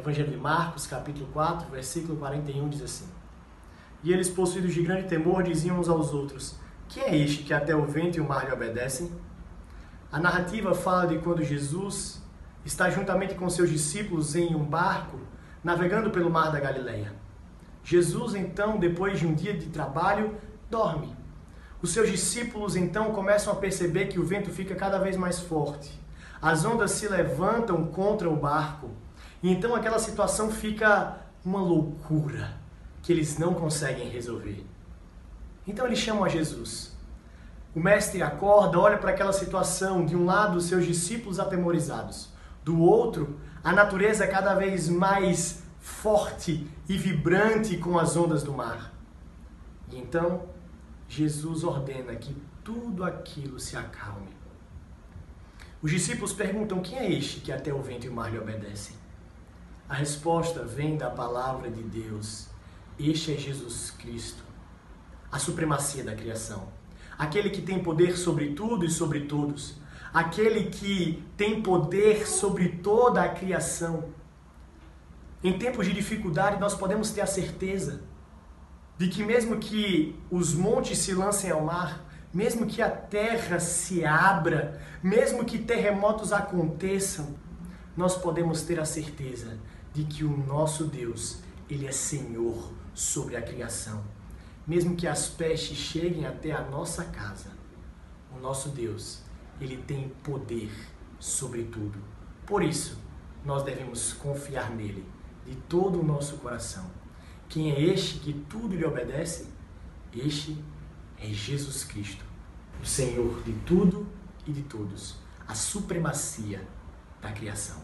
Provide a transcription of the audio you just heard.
Evangelho de Marcos, capítulo 4, versículo 41 diz assim: E eles, possuídos de grande temor, diziam uns aos outros: Quem é este que até o vento e o mar lhe obedecem? A narrativa fala de quando Jesus está juntamente com seus discípulos em um barco navegando pelo mar da Galileia. Jesus, então, depois de um dia de trabalho, dorme. Os seus discípulos então começam a perceber que o vento fica cada vez mais forte. As ondas se levantam contra o barco. Então aquela situação fica uma loucura que eles não conseguem resolver. Então eles chamam a Jesus. O mestre acorda, olha para aquela situação, de um lado seus discípulos atemorizados, do outro a natureza cada vez mais forte e vibrante com as ondas do mar. E então Jesus ordena que tudo aquilo se acalme. Os discípulos perguntam: quem é este que até o vento e o mar lhe obedecem? A resposta vem da palavra de Deus. Este é Jesus Cristo, a supremacia da criação. Aquele que tem poder sobre tudo e sobre todos. Aquele que tem poder sobre toda a criação. Em tempos de dificuldade, nós podemos ter a certeza de que mesmo que os montes se lancem ao mar, mesmo que a terra se abra, mesmo que terremotos aconteçam, nós podemos ter a certeza de que o nosso Deus, ele é Senhor sobre a criação. Mesmo que as pestes cheguem até a nossa casa, o nosso Deus, ele tem poder sobre tudo. Por isso, nós devemos confiar nele de todo o nosso coração. Quem é este que tudo lhe obedece? Este é Jesus Cristo, o Senhor de tudo e de todos, a supremacia da criação.